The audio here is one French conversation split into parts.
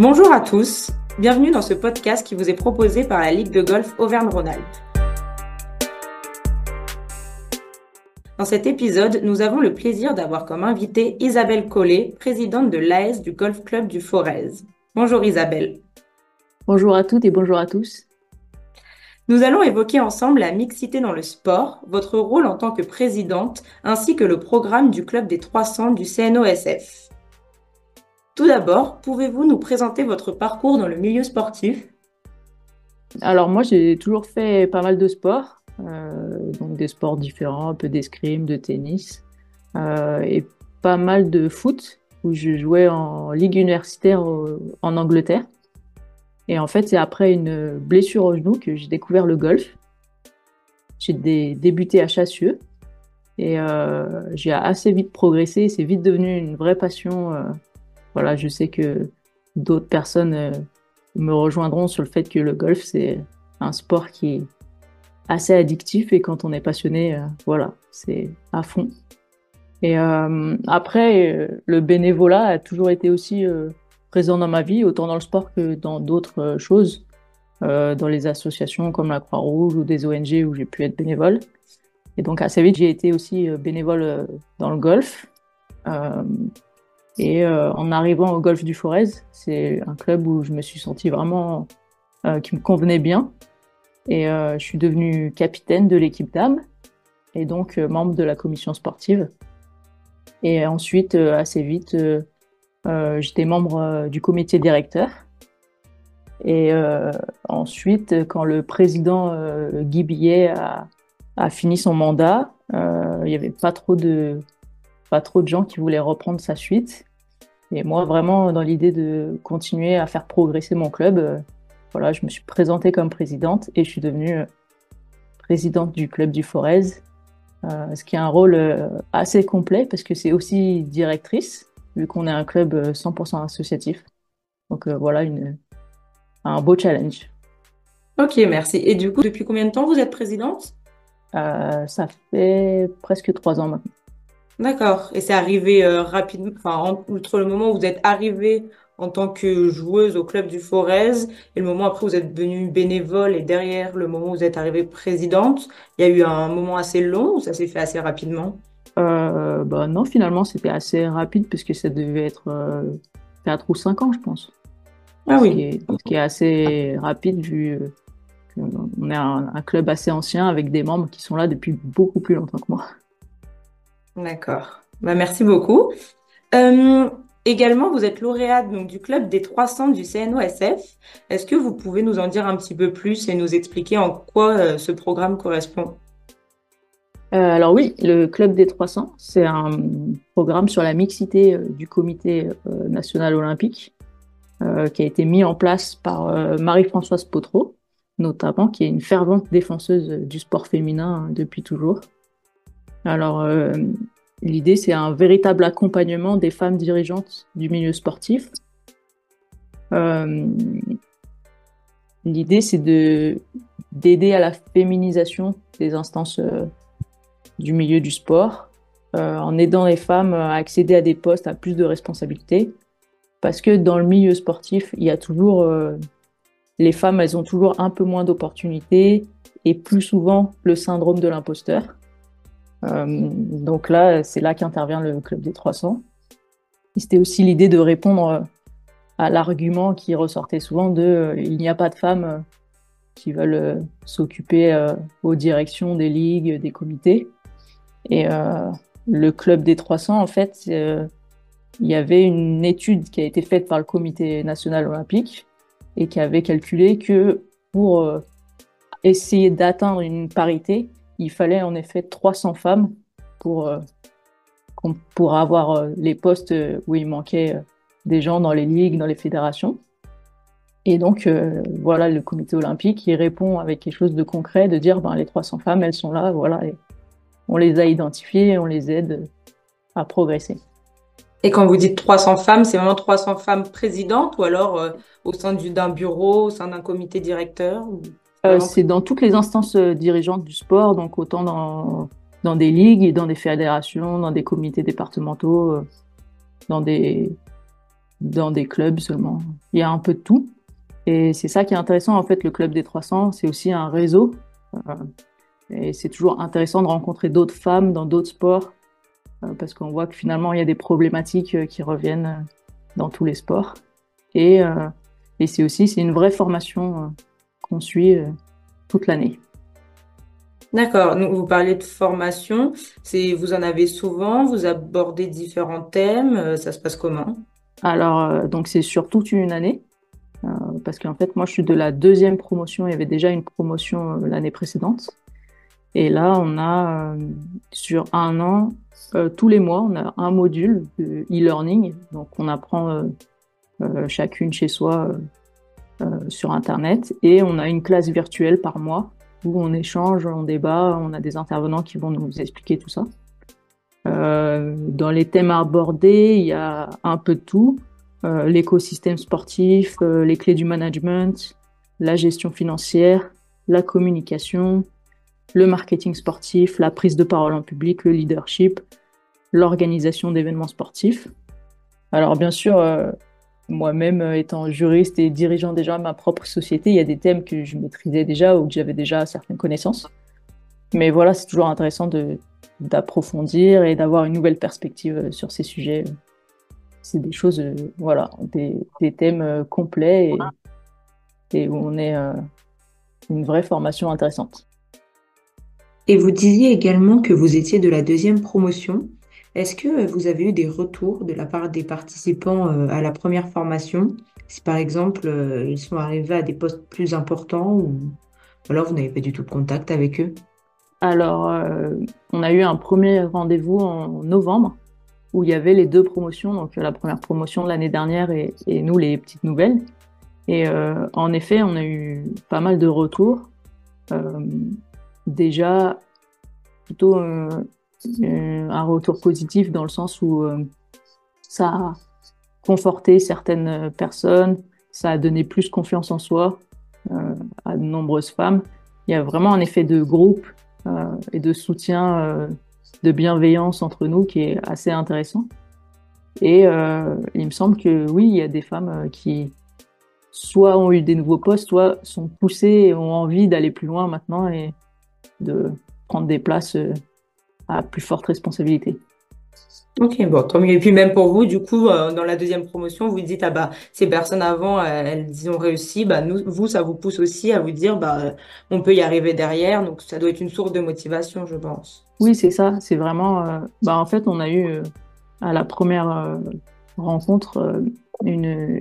Bonjour à tous, bienvenue dans ce podcast qui vous est proposé par la Ligue de golf Auvergne-Rhône-Alpes. Dans cet épisode, nous avons le plaisir d'avoir comme invitée Isabelle Collet, présidente de l'AS du Golf Club du Forez. Bonjour Isabelle. Bonjour à toutes et bonjour à tous. Nous allons évoquer ensemble la mixité dans le sport, votre rôle en tant que présidente, ainsi que le programme du Club des 300 du CNOSF. Tout d'abord, pouvez-vous nous présenter votre parcours dans le milieu sportif? Alors moi, j'ai toujours fait pas mal de sports, euh, donc des sports différents, un peu d'escrime, de tennis, euh, et pas mal de foot, où je jouais en ligue universitaire en Angleterre. Et en fait, c'est après une blessure au genou que j'ai découvert le golf. J'ai débuté à Chassieux et euh, j'ai assez vite progressé. C'est vite devenu une vraie passion. Euh. voilà, je sais que d'autres personnes euh, me rejoindront sur le fait que le golf, c'est un sport qui est assez addictif et quand on est passionné, voilà, c'est à fond. Et après, le bénévolat a toujours été aussi présent dans ma vie, autant dans le sport que dans d'autres euh, choses, euh, dans les associations comme la Croix-Rouge ou des ONG où j'ai pu être bénévole. Et donc assez vite, j'ai été aussi euh, bénévole dans le golf. Et en arrivant au golf du Forez, c'est un club où je me suis senti vraiment qui me convenait bien. Et je suis devenue capitaine de l'équipe d'âme et donc membre de la commission sportive. Et ensuite, assez vite, euh, j'étais membre euh, du comité directeur. Et euh, ensuite, quand le président Guy Billet a, a, fini son mandat, il n'y avait pas trop, de, pas trop de gens qui voulaient reprendre sa suite. Et moi, vraiment, dans l'idée de continuer à faire progresser mon club, voilà, je me suis présentée comme présidente et je suis devenue présidente du club du Forez, ce qui est un rôle assez complet parce que c'est aussi directrice vu qu'on est un club 100% euh, associatif. Donc euh, voilà, une, un beau challenge. Ok, merci. Et du coup, depuis combien de temps vous êtes présidente? Euh, Ça fait presque trois ans maintenant. D'accord. Et c'est arrivé rapidement, enfin, entre le moment où vous êtes arrivée en tant que joueuse au club du Forez et le moment après où vous êtes devenue bénévole et derrière le moment où vous êtes arrivée présidente, il y a eu un moment assez long ou ça s'est fait assez rapidement? Euh, bah non, finalement, c'était assez rapide puisque ça devait être euh, 4 ou 5 ans, je pense. Ah oui. Ce qui est, assez rapide vu euh, qu'on est un, club assez ancien avec des membres qui sont là depuis beaucoup plus longtemps que moi. D'accord. Bah, merci beaucoup. Euh, également, vous êtes lauréate donc, du club des 300 du CNOSF. Est-ce que vous pouvez nous en dire un petit peu plus et nous expliquer en quoi ce programme correspond? Euh, alors oui, le Club des 300, c'est un programme sur la mixité euh, du Comité euh, national olympique qui a été mis en place par Marie-Françoise Potreau, notamment, qui est une fervente défenseuse du sport féminin hein, depuis toujours. Alors, l'idée, c'est un véritable accompagnement des femmes dirigeantes du milieu sportif. L'idée, c'est de d'aider à la féminisation des instances du milieu du sport, euh, en aidant les femmes à accéder à des postes à plus de responsabilités. Parce que dans le milieu sportif, il y a toujours euh, les femmes, elles ont toujours un peu moins d'opportunités et plus souvent le syndrome de l'imposteur. Euh, donc là, c'est là qu'intervient le club des 300. C'était aussi l'idée de répondre à l'argument qui ressortait souvent de il n'y a pas de femmes qui veulent s'occuper aux directions des ligues, des comités. Et euh, le club des 300, en fait, euh, il y avait une étude qui a été faite par le Comité national olympique et qui avait calculé que pour euh, essayer d'atteindre une parité, il fallait en effet 300 femmes pour, pour avoir les postes où il manquait des gens dans les ligues, dans les fédérations. Et donc, voilà, le comité olympique, il répond avec quelque chose de concret, de dire, ben, les 300 femmes, elles sont là, voilà, on les a identifiés et on les aide à progresser. Et quand vous dites 300 femmes, c'est vraiment 300 femmes présidentes ou alors euh, au sein d'un bureau, au sein d'un comité directeur euh, C'est dans toutes les instances euh, dirigeantes du sport, donc autant dans, dans des ligues et dans des fédérations, dans des comités départementaux, dans des, dans des clubs seulement. Il y a un peu de tout. Et c'est ça qui est intéressant, en fait, le club des 300, c'est aussi un réseau. Euh, et c'est toujours intéressant de rencontrer d'autres femmes dans d'autres sports, euh, parce qu'on voit que finalement, il y a des problématiques euh, qui reviennent dans tous les sports. Et, et c'est aussi, c'est une vraie formation qu'on suit toute l'année. D'accord. Vous parlez de formation. C'est, vous en avez souvent, vous abordez différents thèmes. Ça se passe comment? Alors, donc c'est sur toute une année. Euh, parce qu'en fait, moi, je suis de la deuxième promotion. Il y avait déjà une promotion euh, l'année précédente. Et là, on a, euh, sur un an, tous les mois, on a un module de e-learning. Donc, on apprend chacune chez soi sur Internet. Et on a une classe virtuelle par mois où on échange, on débat, on a des intervenants qui vont nous expliquer tout ça. dans les thèmes abordés, il y a un peu de tout. Euh, l'écosystème sportif, euh, les clés du management, la gestion financière, la communication, le marketing sportif, la prise de parole en public, le leadership, l'organisation d'événements sportifs. Alors bien sûr, euh, moi-même étant juriste et dirigeant déjà ma propre société, il y a des thèmes que je maîtrisais déjà ou que j'avais déjà certaines connaissances. Mais voilà, c'est toujours intéressant d'approfondir et d'avoir une nouvelle perspective sur ces sujets c'est des choses, euh, voilà, des, thèmes euh, complets et, où on est euh, une vraie formation intéressante. Et vous disiez également que vous étiez de la deuxième promotion. Est-ce que vous avez eu des retours de la part des participants à la première formation? Si par exemple ils sont arrivés à des postes plus importants ou alors vous n'avez pas du tout de contact avec eux? Alors, on a eu un premier rendez-vous en novembre où il y avait les deux promotions, donc la première promotion de l'année dernière et, nous les petites nouvelles. Et euh, en effet, on a eu pas mal de retours. Euh, déjà, plutôt euh, un retour positif dans le sens où euh, ça a conforté certaines personnes, ça a donné plus confiance en soi euh, à de nombreuses femmes. Il y a vraiment un effet de groupe et de soutien de bienveillance entre nous qui est assez intéressant. Et euh, il me semble que oui, il y a des femmes euh, qui soit ont eu des nouveaux postes, soit sont poussées et ont envie d'aller plus loin maintenant et de prendre des places euh, à plus forte responsabilité. Ok, bon, tant mieux. Et puis même pour vous, du coup, dans la deuxième promotion, vous dites, ah bah, ces personnes avant, elles, ont réussi, bah, nous, vous, ça vous pousse aussi à vous dire, bah, on peut y arriver derrière, donc ça doit être une source de motivation, je pense. Oui, c'est ça. C'est vraiment. Euh, bah, en fait, on a eu euh, à la première euh, rencontre une,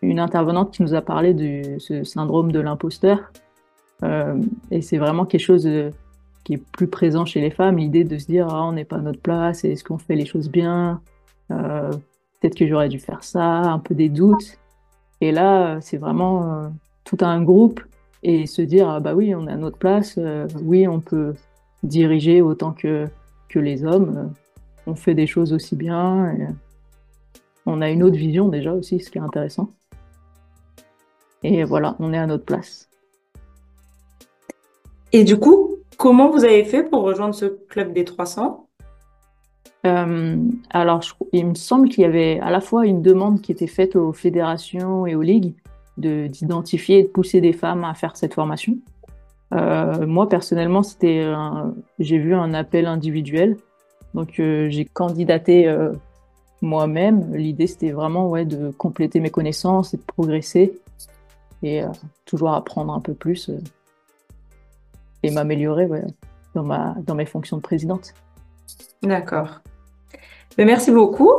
une intervenante qui nous a parlé de ce syndrome de l'imposteur. et c'est vraiment quelque chose qui est plus présent chez les femmes, l'idée de se dire ah, on n'est pas à notre place, est-ce qu'on fait les choses bien Peut-être que j'aurais dû faire ça, un peu des doutes. Et là, c'est vraiment tout un groupe et se dire ah, bah oui, on est à notre place, oui, on peut diriger autant que, que les hommes. On fait des choses aussi bien. On a une autre vision déjà aussi, ce qui est intéressant. Et voilà, on est à notre place. Et du coup, comment vous avez fait pour rejoindre ce club des 300 euh, alors, il me semble qu'il y avait à la fois une demande qui était faite aux fédérations et aux ligues d'identifier et de pousser des femmes à faire cette formation. Euh, moi personnellement, c'était, j'ai vu un appel individuel, donc euh, j'ai candidaté moi-même. L'idée c'était vraiment ouais de compléter mes connaissances et de progresser et toujours apprendre un peu plus et m'améliorer ouais, dans ma dans mes fonctions de présidente. D'accord. Ben, merci beaucoup.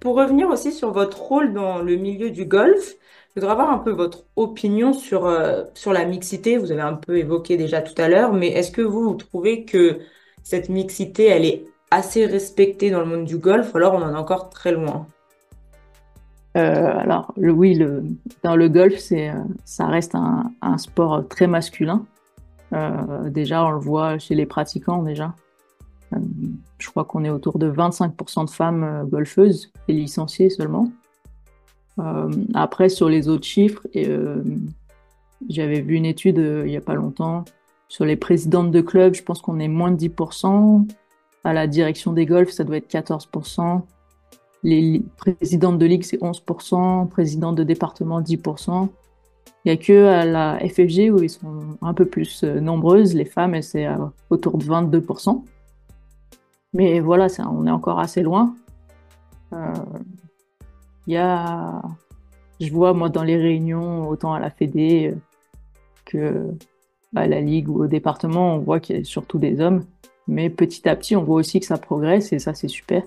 pour revenir aussi sur votre rôle dans le milieu du golf, je voudrais avoir un peu votre opinion sur, euh, sur la mixité. Vous avez un peu évoqué déjà tout à l'heure, mais est-ce que vous, vous trouvez que cette mixité, elle est assez respectée dans le monde du golf, ou alors on en est encore très loin? Euh, alors le, oui, le, dans le golf, c'est, euh, ça reste un, un sport très masculin. Euh, déjà, on le voit chez les pratiquants déjà. Euh, je crois qu'on est autour de 25% de femmes golfeuses et licenciées seulement. Euh, après, sur les autres chiffres, euh, j'avais vu une étude euh, il n'y a pas longtemps sur les présidentes de clubs, je pense qu'on est moins de 10%. À la direction des golfs, ça doit être 14%. les présidentes de ligue, c'est 11%, présidentes de département, 10%. Il n'y a que à la FFG où ils sont un peu plus euh, nombreuses, les femmes, c'est autour de 22%. Mais voilà, on est encore assez loin. Euh, y a, je vois moi dans les réunions, autant à la Fédé que à la Ligue ou au département, on voit qu'il y a surtout des hommes. Mais petit à petit, on voit aussi que ça progresse et ça, c'est super.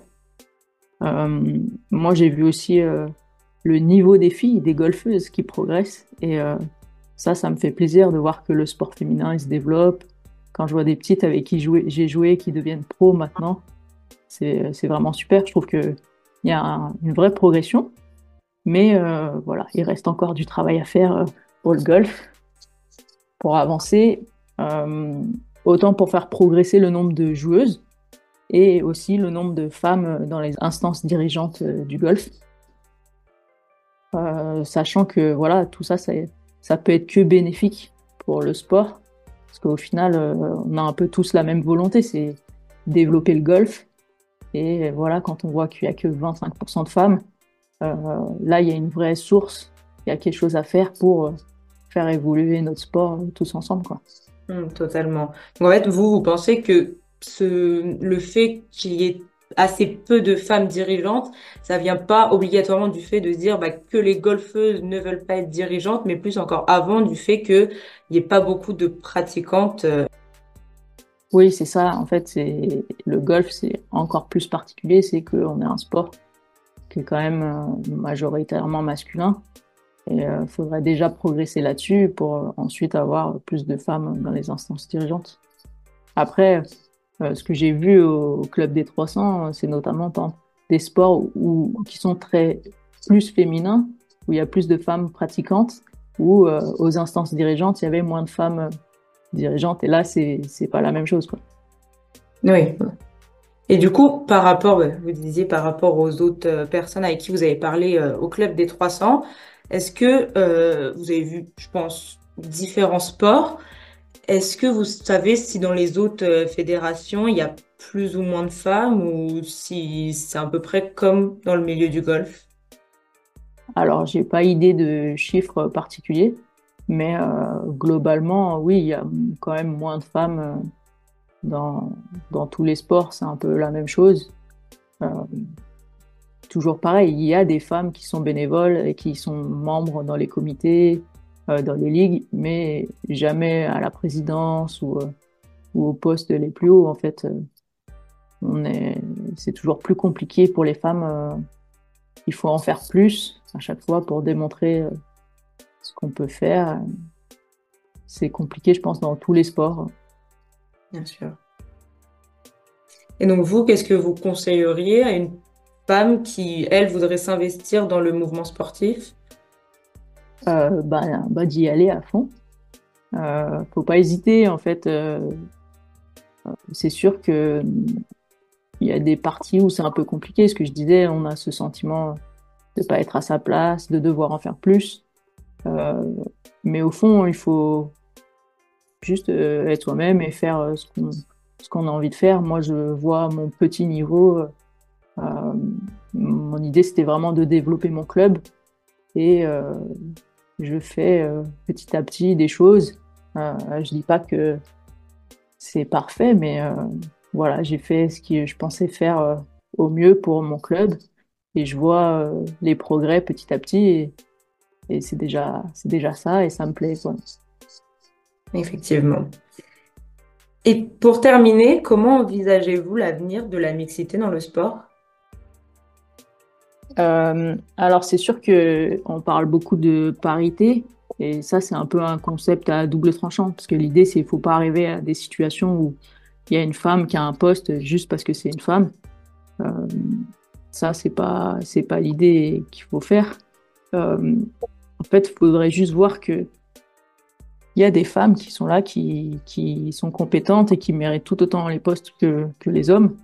Euh, moi, j'ai vu aussi euh, le niveau des filles, des golfeuses qui progressent. Et euh, ça, ça me fait plaisir de voir que le sport féminin il se développe. Quand je vois des petites avec qui j'ai joué qui deviennent pro maintenant, c'est vraiment super. Je trouve qu'il y a une vraie progression. Mais voilà, il reste encore du travail à faire pour le golf, pour avancer, autant pour faire progresser le nombre de joueuses, et aussi le nombre de femmes dans les instances dirigeantes euh, du golf. Euh, sachant que voilà, tout ça, ça, ça, peut être que bénéfique pour le sport, parce qu'au final, euh, on a un peu tous la même volonté, c'est développer le golf. Et voilà, quand on voit qu'il n'y a que 25% de femmes, là, il y a une vraie source, il y a quelque chose à faire pour faire évoluer notre sport tous ensemble. Quoi. Mmh, totalement. en fait, vous, vous pensez que le fait qu'il y ait assez peu de femmes dirigeantes, ça vient pas obligatoirement du fait de se dire bah, que les golfeuses ne veulent pas être dirigeantes, mais plus encore avant du fait qu'il n'y ait pas beaucoup de pratiquantes. Euh. Oui, c'est ça. En fait, c'est le golf, c'est encore plus particulier, c'est qu'on est un sport qui est quand même euh, majoritairement masculin. Et il euh, faudrait déjà progresser là-dessus pour ensuite avoir plus de femmes dans les instances dirigeantes. Après, euh, ce que j'ai vu au Club des 300, c'est notamment des sports où, qui sont très plus féminins, où il y a plus de femmes pratiquantes, où euh, aux instances dirigeantes, il y avait moins de femmes euh, dirigeantes. Et là, c'est c'est pas la même chose, quoi. Oui. Et du coup, par rapport, vous disiez par rapport aux autres personnes avec qui vous avez parlé au Club des 300, est-ce que vous avez vu, je pense, différents sports est-ce que vous savez si dans les autres euh, fédérations, il y a plus ou moins de femmes ou si c'est à peu près comme dans le milieu du golf? Alors, j'ai pas idée de chiffres particuliers, mais euh, globalement, oui, il y a quand même moins de femmes euh, dans, dans tous les sports, c'est un peu la même chose. toujours pareil, il y a des femmes qui sont bénévoles et qui sont membres dans les comités, dans les ligues, mais jamais à la présidence ou, euh, ou aux postes les plus hauts. En fait, euh, c'est toujours plus compliqué pour les femmes. il faut en faire plus à chaque fois pour démontrer ce qu'on peut faire. C'est compliqué, je pense, dans tous les sports. Bien sûr. Et donc, vous, qu'est-ce que vous conseilleriez à une femme qui, elle, voudrait s'investir dans le mouvement sportif? Euh, bah, bah, d'y aller à fond. Euh, faut pas hésiter, en fait. Euh, c'est sûr que il y a des parties où c'est un peu compliqué. Ce que je disais, on a ce sentiment de pas être à sa place, de devoir en faire plus. Euh, mais au fond, il faut juste euh, être soi-même et faire euh, ce qu'on qu'on a envie de faire. Moi, je vois mon petit niveau. Euh, mon idée, c'était vraiment de développer mon club et je fais euh, petit à petit des choses. Euh, je dis pas que c'est parfait, mais euh, voilà, j'ai fait ce que je pensais faire au mieux pour mon club et je vois les progrès petit à petit et, c'est déjà c'est déjà ça et ça me plaît Effectivement. Et pour terminer, comment envisagez-vous l'avenir de la mixité dans le sport? Euh, alors c'est sûr que on parle beaucoup de parité et ça c'est un peu un concept à double tranchant parce que l'idée c'est qu'il faut pas arriver à des situations où il y a une femme qui a un poste juste parce que c'est une femme. Euh, ça c'est pas c'est pas l'idée qu'il faut faire. Euh, en fait, il faudrait juste voir que il y a des femmes qui sont là, qui, qui sont compétentes et qui méritent tout autant les postes que, que les hommes.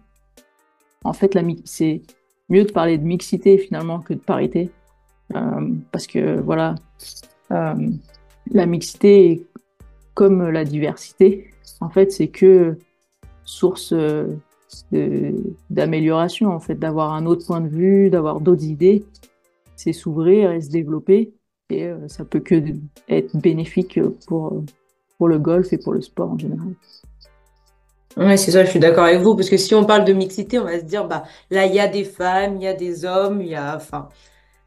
En fait, c'est mieux de parler de mixité finalement que de parité. Euh, parce que voilà, euh, la mixité, comme la diversité, en fait, c'est que source euh, d'amélioration, en fait, d'avoir un autre point de vue, d'avoir d'autres idées. C'est s'ouvrir et se développer. Et euh, ça peut que être bénéfique pour, pour le golf et pour le sport en général. Oui, c'est ça, je suis d'accord avec vous, parce que si on parle de mixité, on va se dire, bah, là, il y a des femmes, il y a des hommes, il y a, enfin,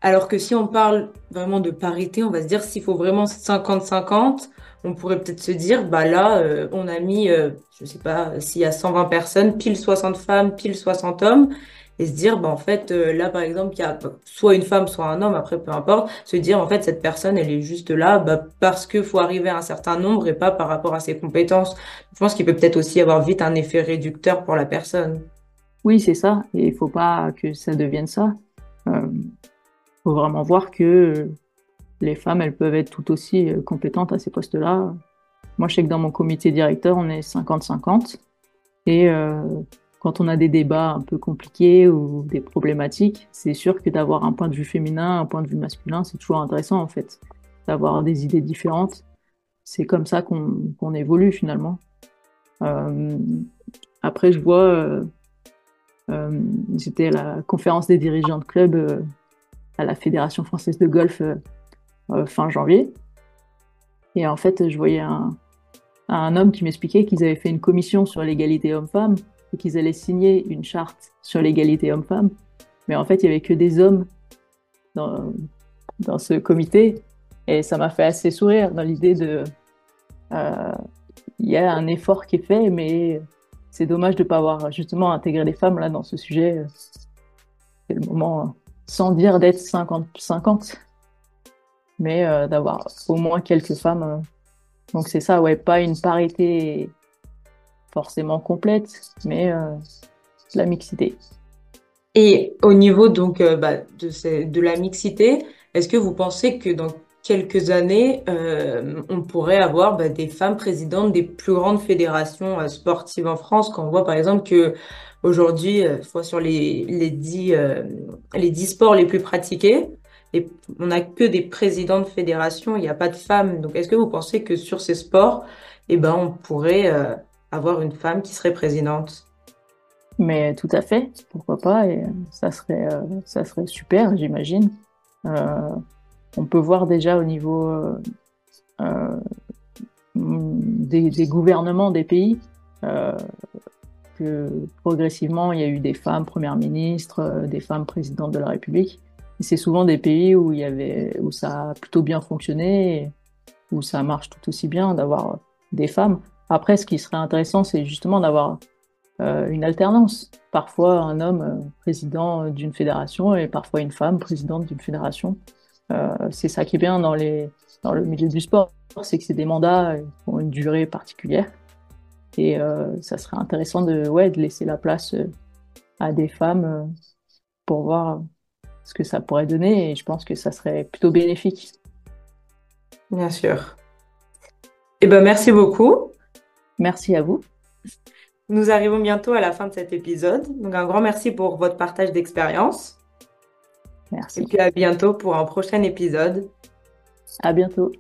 alors que si on parle vraiment de parité, on va se dire, s'il faut vraiment 50-50, on pourrait peut-être se dire, bah là, euh, on a mis, je euh, je sais pas, s'il y a 120 personnes, pile 60 femmes, pile 60 hommes, et se dire, bah en fait, euh, là, par exemple, il y a soit une femme, soit un homme, après, peu importe, se dire, en fait, cette personne, elle est juste là bah, parce qu'il faut arriver à un certain nombre et pas par rapport à ses compétences. Je pense qu'il peut peut-être aussi avoir vite un effet réducteur pour la personne. Oui, c'est ça, et il faut pas que ça devienne ça. Il faut vraiment voir que les femmes, elles peuvent être tout aussi euh, compétentes à ces postes-là. Moi, je sais que dans mon comité directeur, on est 50-50. Et euh, quand on a des débats un peu compliqués ou des problématiques, c'est sûr que d'avoir un point de vue féminin, un point de vue masculin, c'est toujours intéressant en fait. D'avoir des idées différentes. C'est comme ça qu'on évolue finalement. Euh, après, je vois, j'étais à la conférence des dirigeants de club à la Fédération française de golf euh, fin janvier. Et en fait, je voyais un, un homme qui m'expliquait qu'ils avaient fait une commission sur l'égalité homme-femme et qu'ils allaient signer une charte sur l'égalité homme-femme. Mais en fait, il y avait que des hommes dans, ce comité. Et ça m'a fait assez sourire dans l'idée de. Euh, il y a un effort qui est fait, mais c'est dommage de ne pas avoir justement intégré les femmes là dans ce sujet. C'est le moment, sans dire d'être 50-50 mais euh, d'avoir au moins quelques femmes. Donc c'est ça, ouais, pas une parité forcément complète, mais euh, la mixité. Et au niveau donc bah, de, de, la mixité, est-ce que vous pensez que dans quelques années, on pourrait avoir bah, des femmes présidentes des plus grandes fédérations sportives en France, quand on voit par exemple que aujourd'hui, sur les, les, dix, les sports les plus pratiqués, et on n'a que des présidents de fédération, il n'y a pas de femmes. Donc, est-ce que vous pensez que sur ces sports, eh ben, on pourrait euh, avoir une femme qui serait présidente Mais tout à fait, pourquoi pas Et ça serait, euh, ça serait super, j'imagine. Euh, on peut voir déjà au niveau des, des, gouvernements des pays que progressivement, il y a eu des femmes premières ministres, des femmes présidentes de la République c'est souvent des pays où il y avait, où ça a plutôt bien fonctionné, où ça marche tout aussi bien d'avoir des femmes. Après, ce qui serait intéressant, c'est justement d'avoir euh, une alternance. Parfois un homme euh, président d'une fédération et parfois une femme présidente d'une fédération. Euh, c'est ça qui est bien dans le milieu du sport, c'est que c'est des mandats qui ont une durée particulière. Et ça serait intéressant de, ouais, de laisser la place à des femmes pour voir ce que ça pourrait donner et je pense que ça serait plutôt bénéfique. Bien sûr. Eh ben, merci beaucoup. Merci à vous. Nous arrivons bientôt à la fin de cet épisode. Donc, un grand merci pour votre partage d'expérience. Merci. Et puis à bientôt pour un prochain épisode. À bientôt.